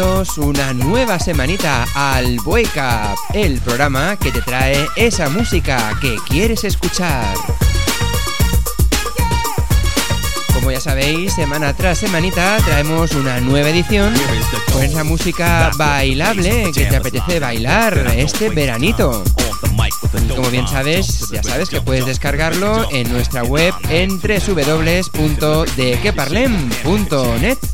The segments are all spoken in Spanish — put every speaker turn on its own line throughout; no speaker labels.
una nueva semanita al Wake Up, el programa que te trae esa música que quieres escuchar. Como ya sabéis, semana tras semanita traemos una nueva edición con esa música bailable que te apetece bailar este veranito. como bien sabes, ya sabes que puedes descargarlo en nuestra web en www.dequeparlem.net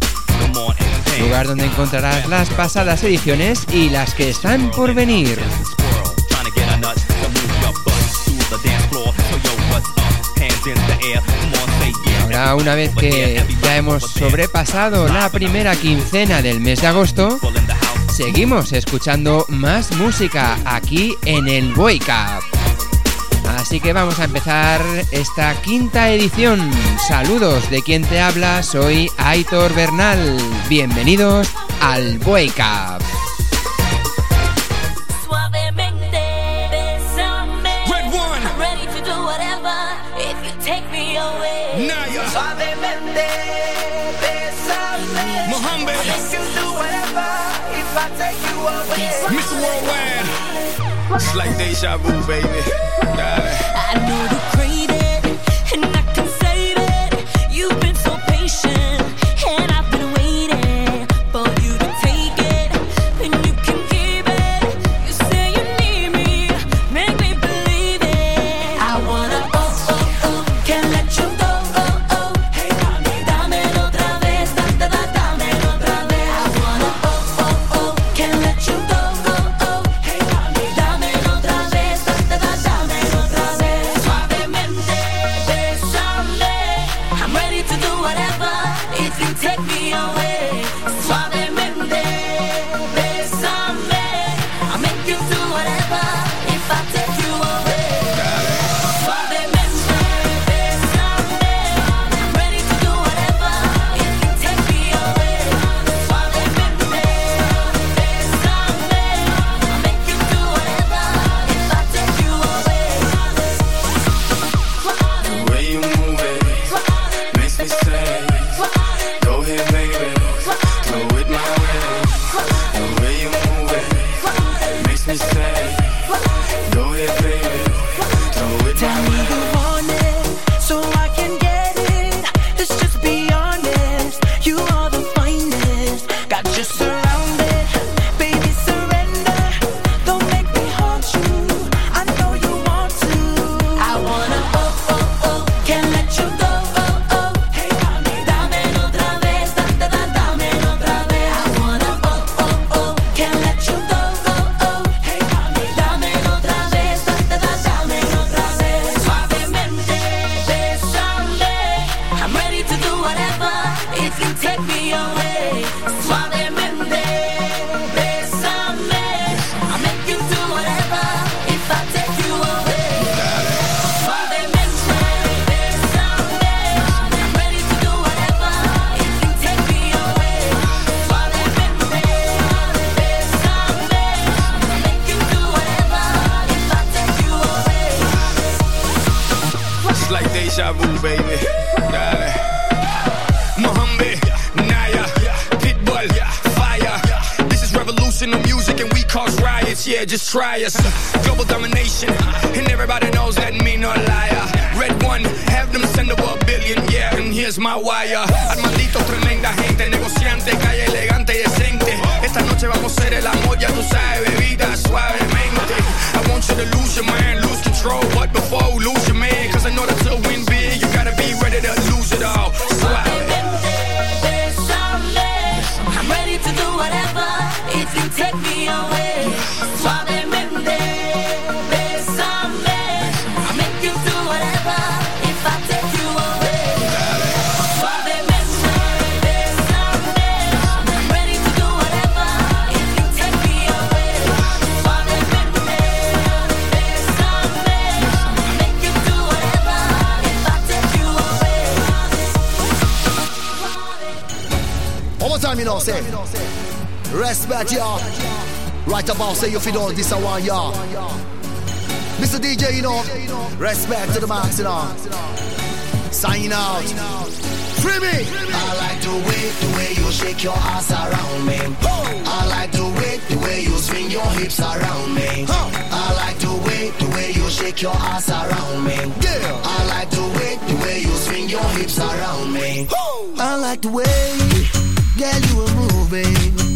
lugar donde encontrarás las pasadas ediciones y las que están por venir. Ahora, una vez que ya hemos sobrepasado la primera quincena del mes de agosto, seguimos escuchando más música aquí en el Up. Así que vamos a empezar esta quinta edición. Saludos de quien te habla, soy Aitor Bernal. Bienvenidos al Wake Up.
Suavemente, besame. Mohammed. I can do whatever if I take you away. Mr. Worldwide. It's like deja vu, baby. Darling. I know you
try us.
Respect, y'all. Right about say you feel all this want y'all. Mr. DJ, you know. Respect to the max, you know. Sign out.
Free me.
I like the way, the way you shake your ass around me. I like the way, the way you swing your hips around me. I like the way, the way you shake your ass around me. I like the way, the way you swing your hips around me.
I like the way, girl, you are moving.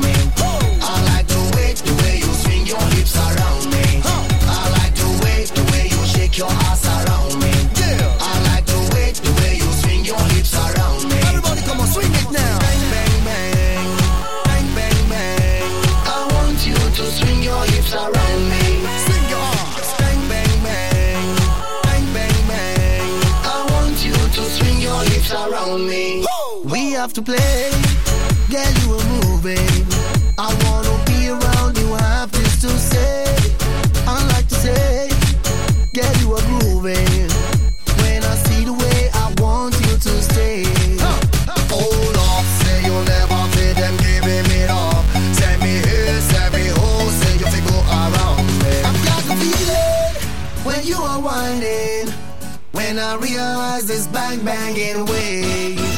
Have to play, girl, you are moving. I wanna be around you, I have this to say. I like to say, girl, you are grooving. When I see the way, I want you to stay.
Hold up, say you'll never fit them giving it up. Send me here, send me home, say you fi go around me.
I've got the feeling when you are whining. When I realize this bang banging way.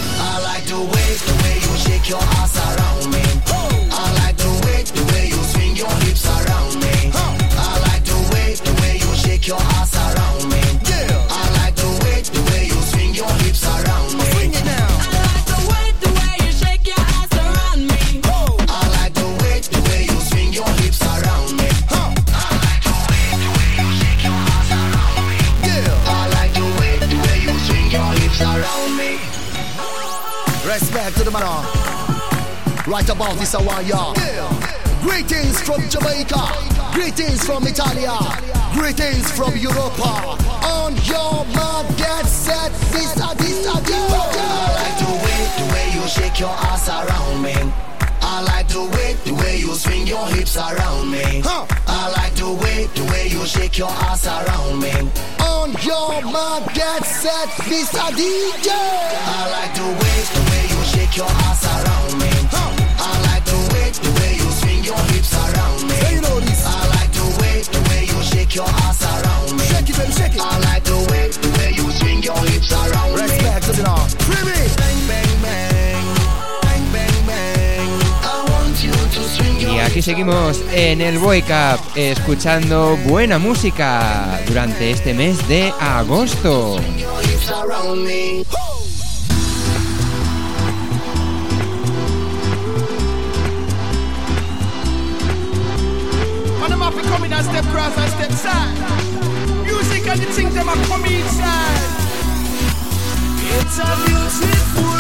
The way, the way you shake your ass around me. I like the way, the way you swing your hips around me. I like the way, the way you shake your ass
Right about this hour, yeah. Greetings from Jamaica. Greetings from Italia. Greetings from Europa. On your mark, get set. This, uh, this, uh,
I like the way, the way you shake your ass around me. I like the way, the way you swing your hips around me.
Huh.
I like the way, the way you shake your ass around me.
On your mark, get set. This, uh, DJ.
I like the way, the way you shake your ass around me.
Y aquí seguimos en el Boy Cup escuchando buena música durante este mes de agosto.
And step cross and step side. Music and the things them a come inside. It's a beautiful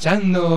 Estás escuchando el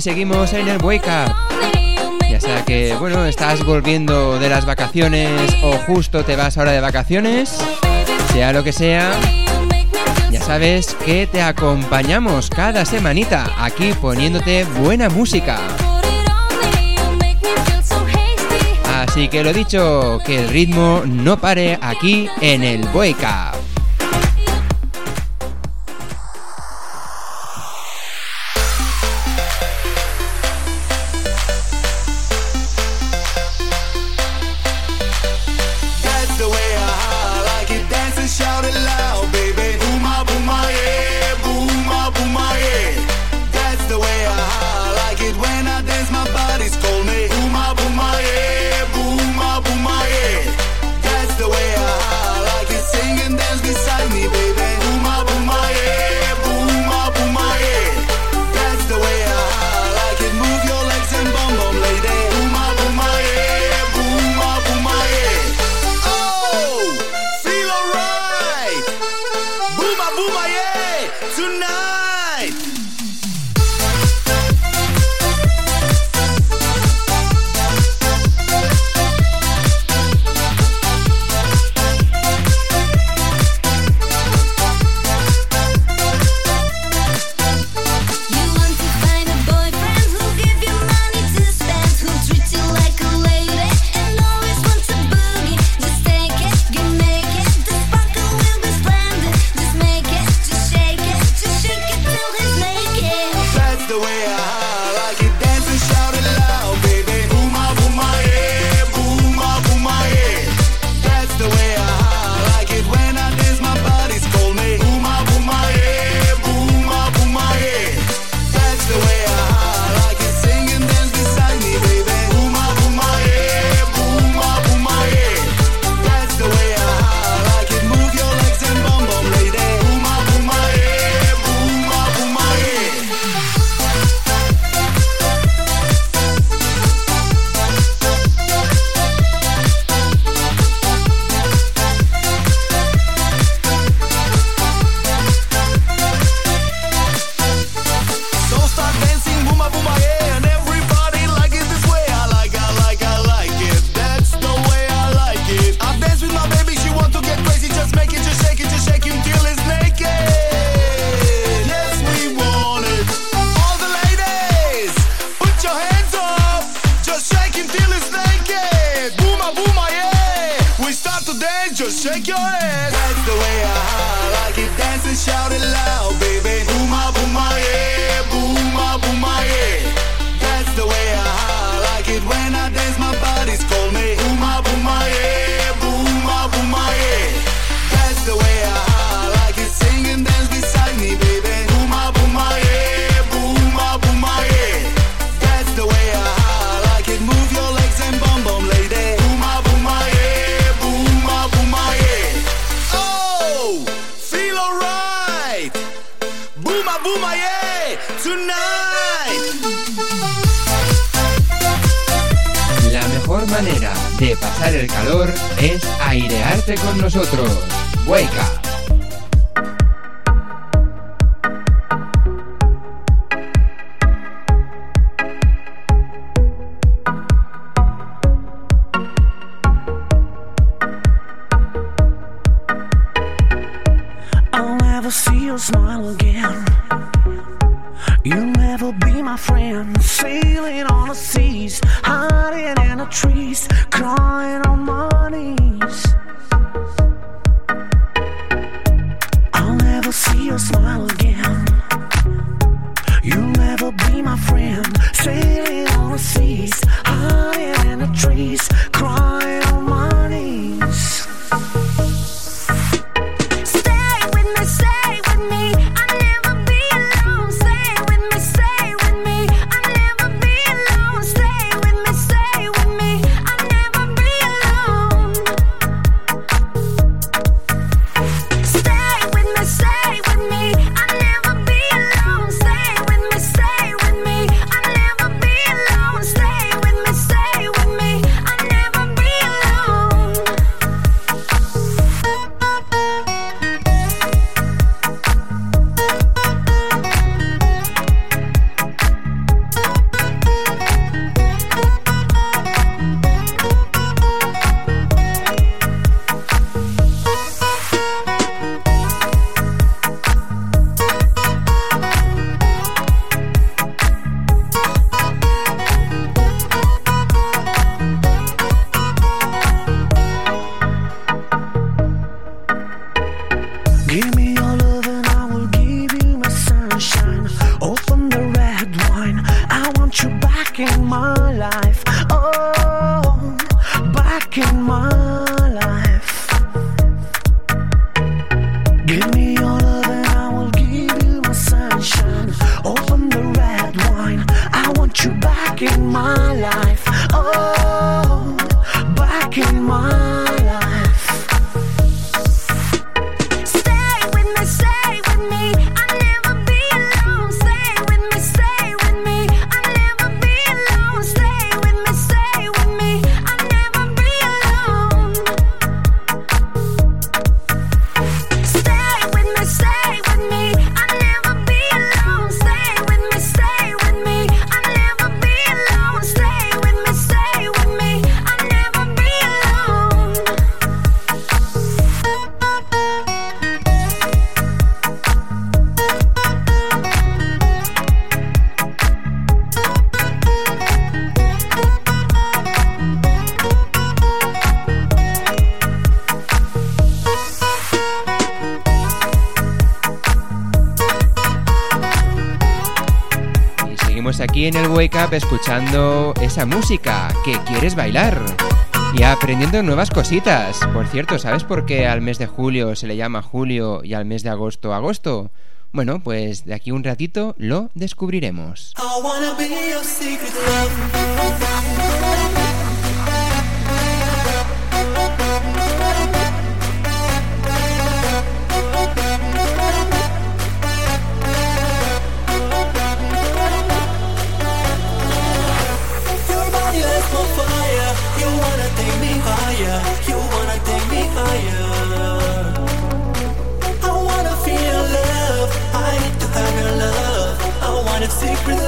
seguimos en el Wake Ya sea que, bueno, estás volviendo de las vacaciones o justo te vas ahora de vacaciones, sea lo que sea, ya sabes que te acompañamos cada semanita aquí poniéndote buena música. Así que lo dicho, que el ritmo no pare aquí en el Wake de pasar el calor es airearte con nosotros. Wake up.
Escuchando esa música que quieres bailar y aprendiendo nuevas cositas. Por cierto, ¿sabes por qué al mes de julio se le llama julio y al mes de agosto agosto? Bueno, pues de aquí un ratito lo descubriremos.
Secret.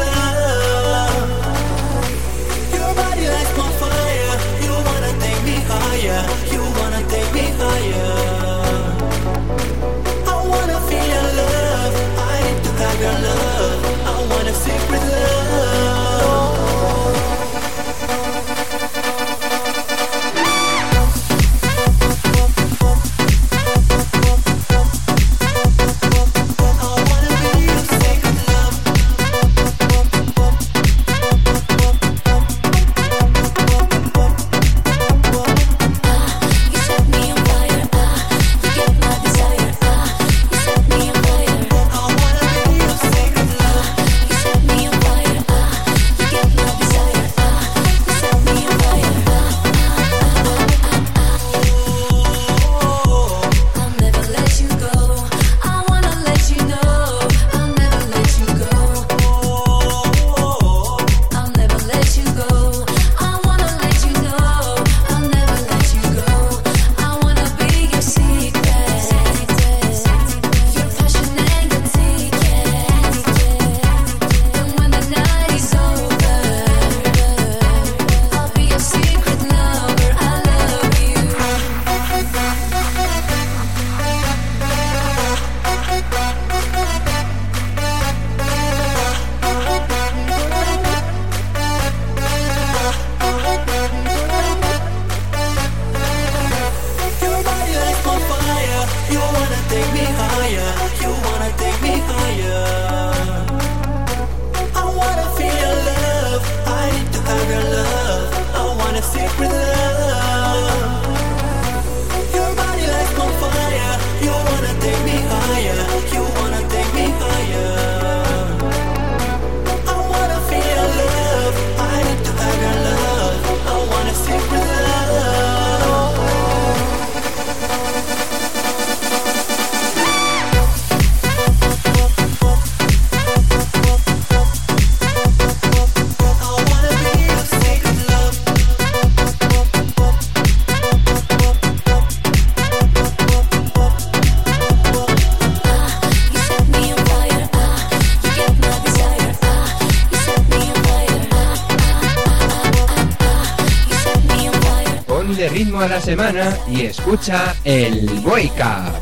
semana y escucha el
Boica.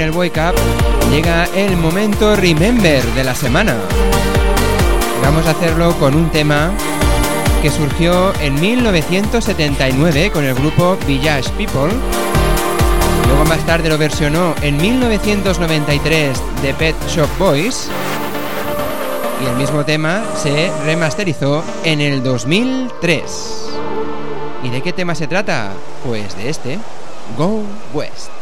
en el Wake Up, llega el momento Remember de la semana. Vamos a hacerlo con un tema que surgió en 1979 con el grupo Village People. Luego más tarde lo versionó en 1993 de Pet Shop Boys. Y el mismo tema se remasterizó en el 2003. ¿Y de qué tema se trata? Pues de este, Go West.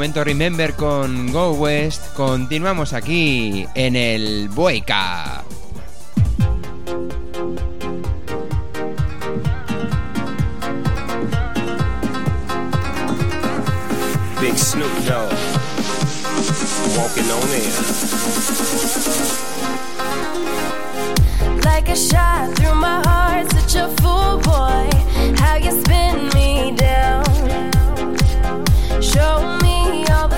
momento Remember con Go West. Continuamos aquí en el Boica.
Big Snoop Dogg, walking on air.
Like a shot through my heart, such a fool boy. How you spin me down? Show me.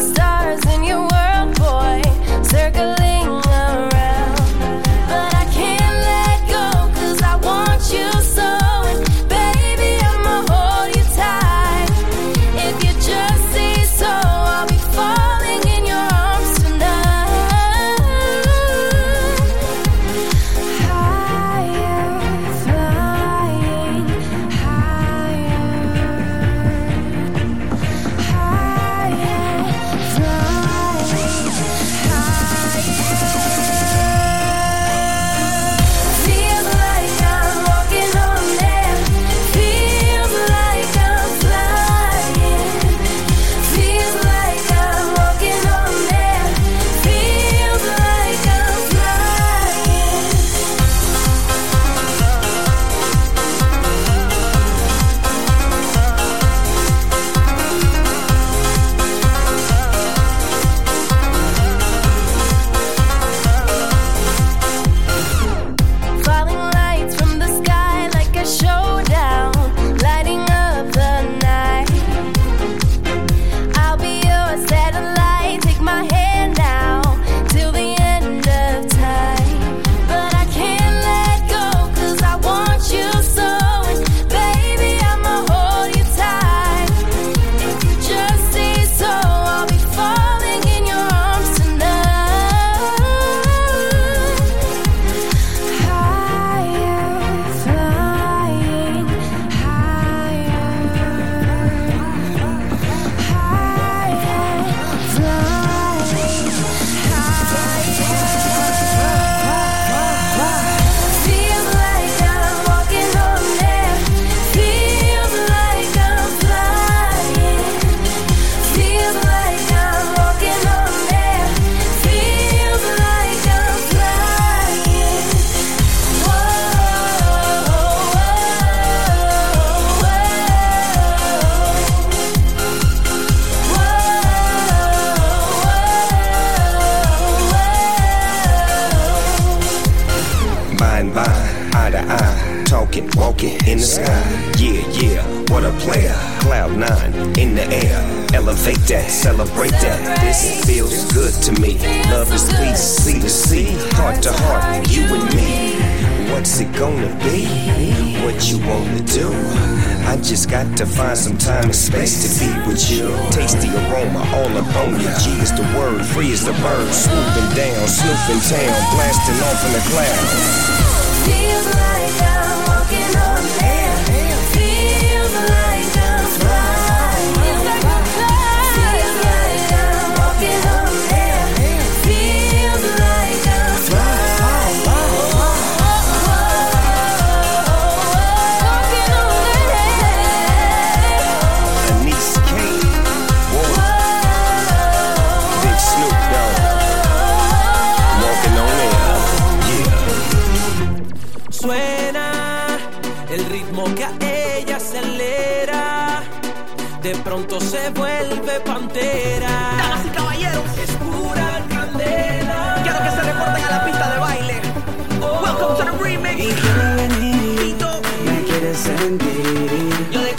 stars in your world, boy.
Circle que a ella acelera. De pronto se vuelve pantera.
Damas y caballeros,
es pura candela.
Quiero que se reporten a la pista de baile. Oh, Welcome to the remix.
Y quiero venir,
Tito.
me quieres sentir.
Yo de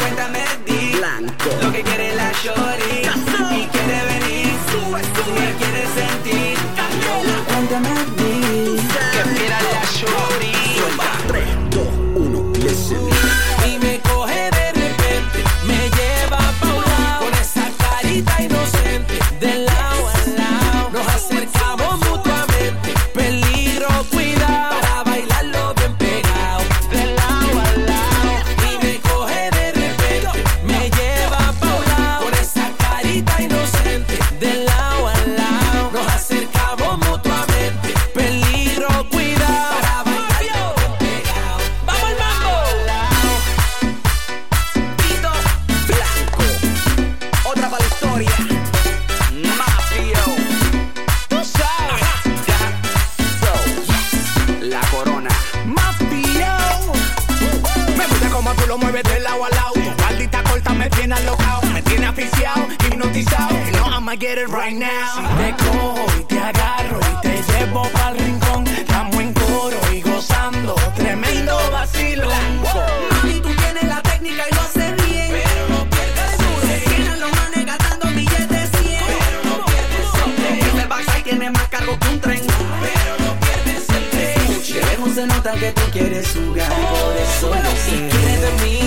que
tú
quieres jugar y por eso lo sé. Y quieres de mí,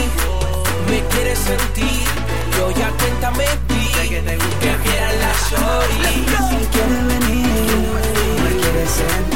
me quieres sentir. Yo ya cuéntame ti, que quieras la shorty. Si quieres venir, me quieres sentir.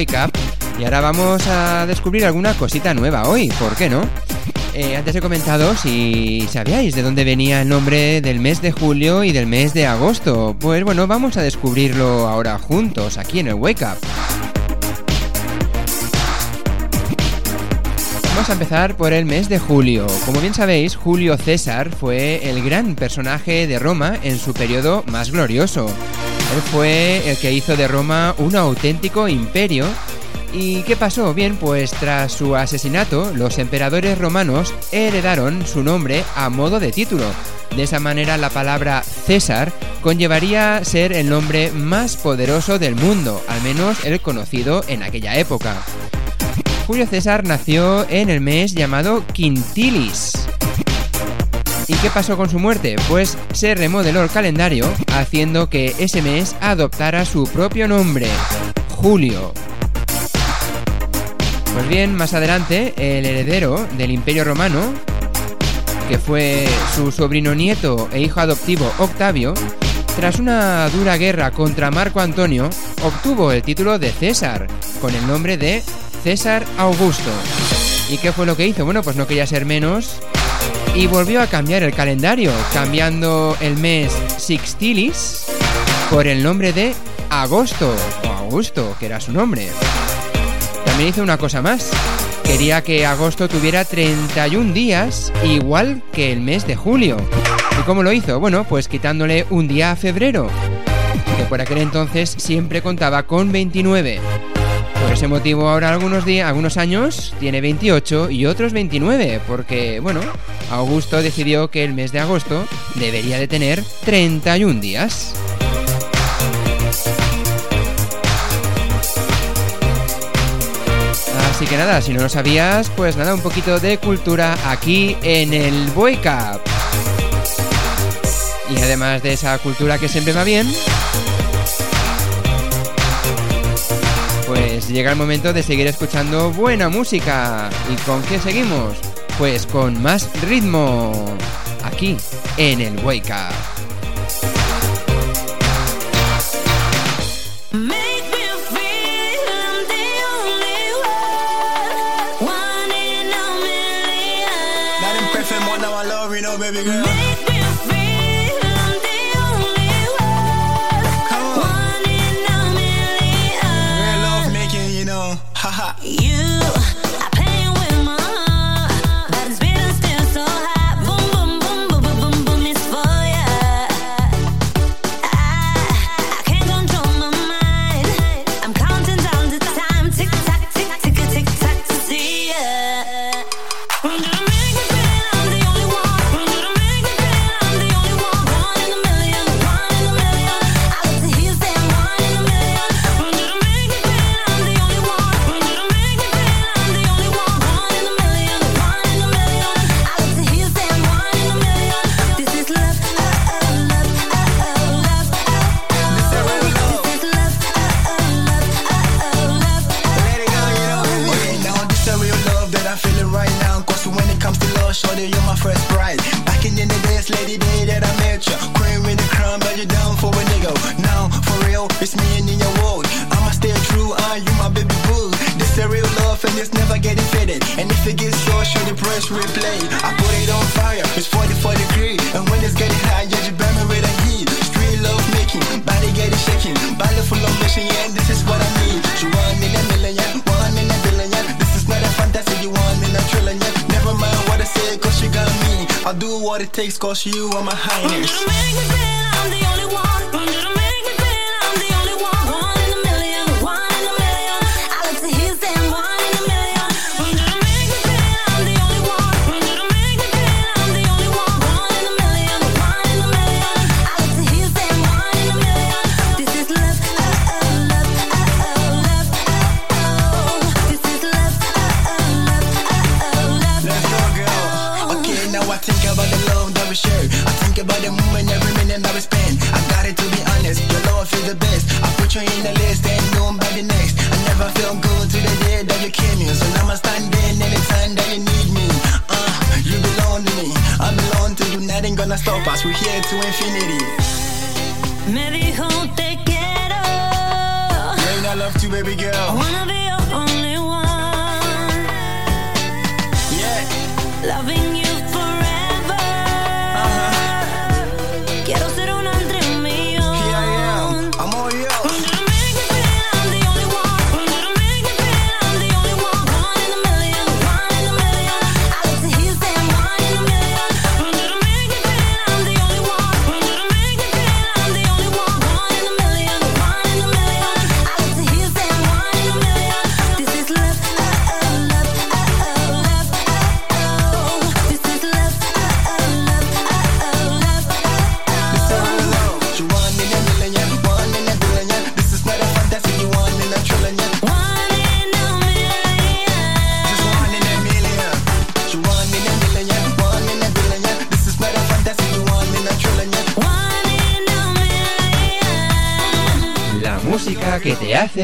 Wake Up. Y ahora vamos a descubrir alguna cosita nueva hoy, ¿por qué no? Eh, antes he comentado si sabíais de dónde venía el nombre del mes de julio y del mes de agosto. Pues bueno, vamos a descubrirlo ahora juntos, aquí en el Wake Up. Vamos a empezar por el mes de julio. Como bien sabéis, Julio César fue el gran personaje de Roma en su periodo más glorioso. Él fue el que hizo de Roma un auténtico imperio. ¿Y qué pasó? Bien, pues tras su asesinato, los emperadores romanos heredaron su nombre a modo de título. De esa manera la palabra César conllevaría ser el nombre más poderoso del mundo, al menos el conocido en aquella época. Julio César nació en el mes llamado Quintilis. ¿Y qué pasó con su muerte? Pues se remodeló el calendario haciendo que ese mes adoptara su propio nombre, Julio. Pues bien, más adelante, el heredero del Imperio Romano, que fue su sobrino nieto e hijo adoptivo Octavio, tras una dura guerra contra Marco Antonio, obtuvo el título de César, con el nombre de César Augusto. ¿Y qué fue lo que hizo? Bueno, pues no quería ser menos y volvió a cambiar el calendario, cambiando el mes Sixtilis por el nombre de Agosto, o Augusto, que era su nombre. También hizo una cosa más. Quería que agosto tuviera 31 días, igual que el mes de julio. ¿Y cómo lo hizo? Bueno, pues quitándole un día a febrero, que por aquel entonces siempre contaba con 29.
Por ese motivo ahora algunos, días, algunos años tiene 28 y otros 29, porque, bueno, Augusto decidió que el mes de agosto debería de tener 31 días. Así que nada, si no lo sabías, pues nada, un poquito de cultura aquí en el Boy Y además de esa cultura que siempre va bien, pues llega el momento de seguir escuchando buena música. ¿Y con qué seguimos? Pues con más ritmo. Aquí, en el Wake Up.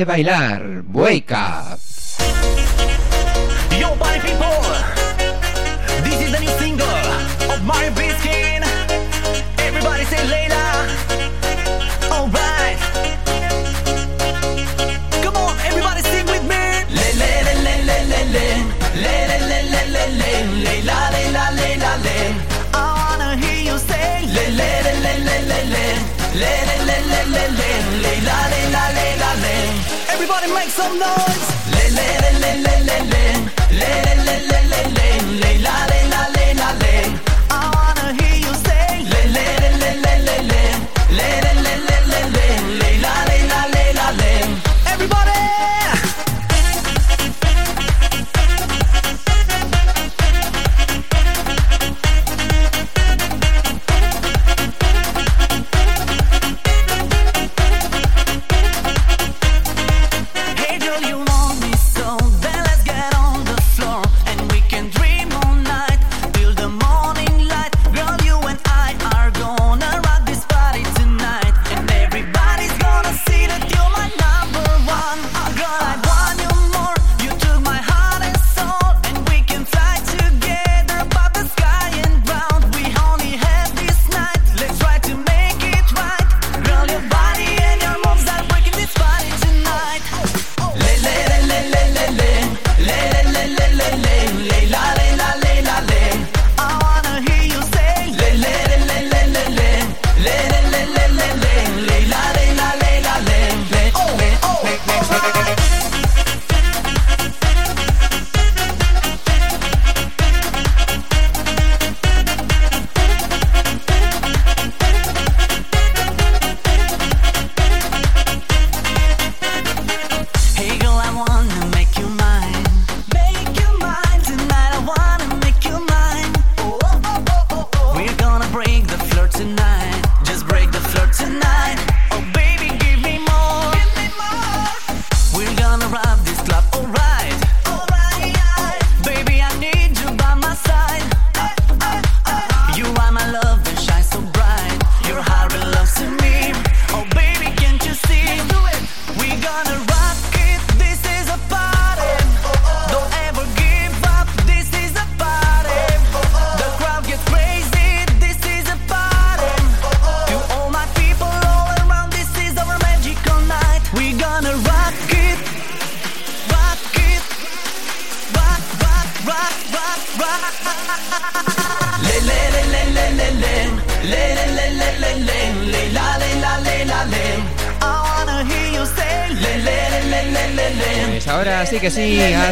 bailar.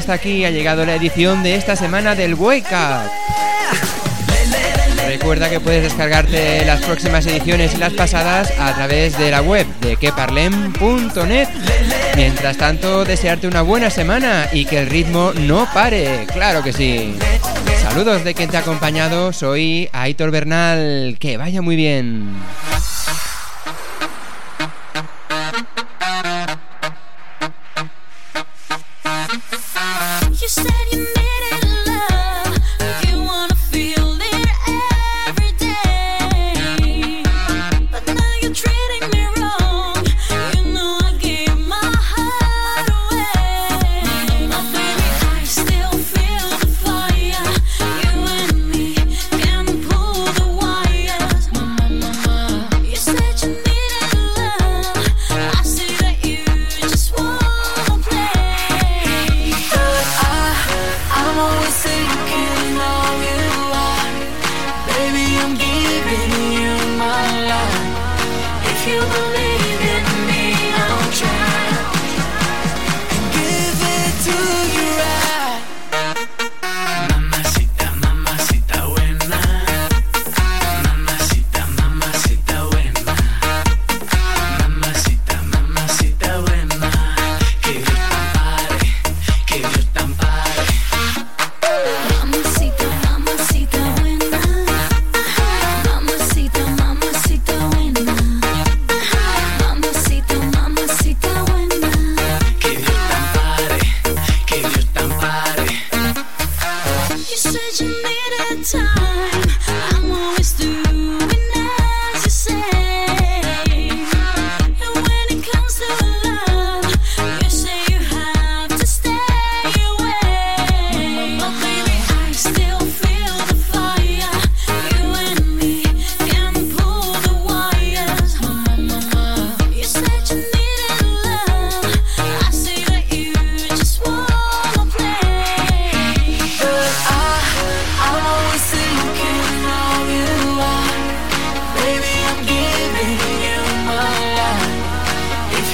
hasta aquí ha llegado la edición de esta semana del Wake Up. Recuerda que puedes descargarte las próximas ediciones y las pasadas a través de la web de queparlem.net. Mientras tanto, desearte una buena semana y que el ritmo no pare, claro que sí. Saludos de quien te ha acompañado, soy Aitor Bernal, que vaya muy bien.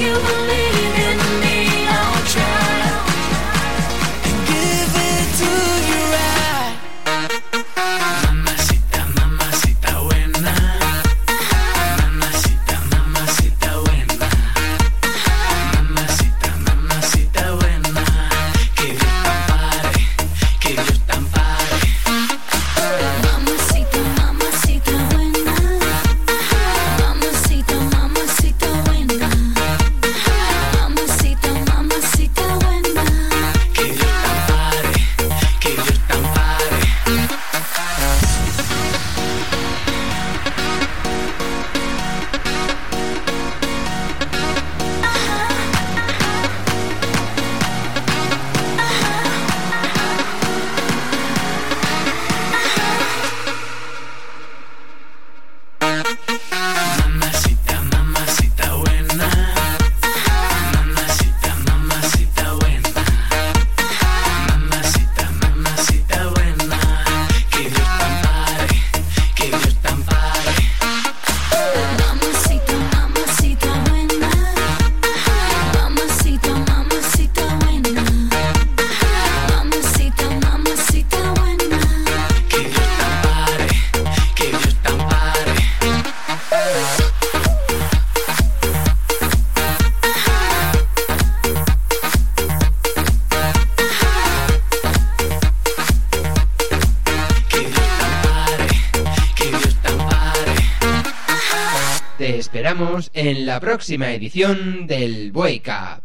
you believe
próxima edición del Bueycap.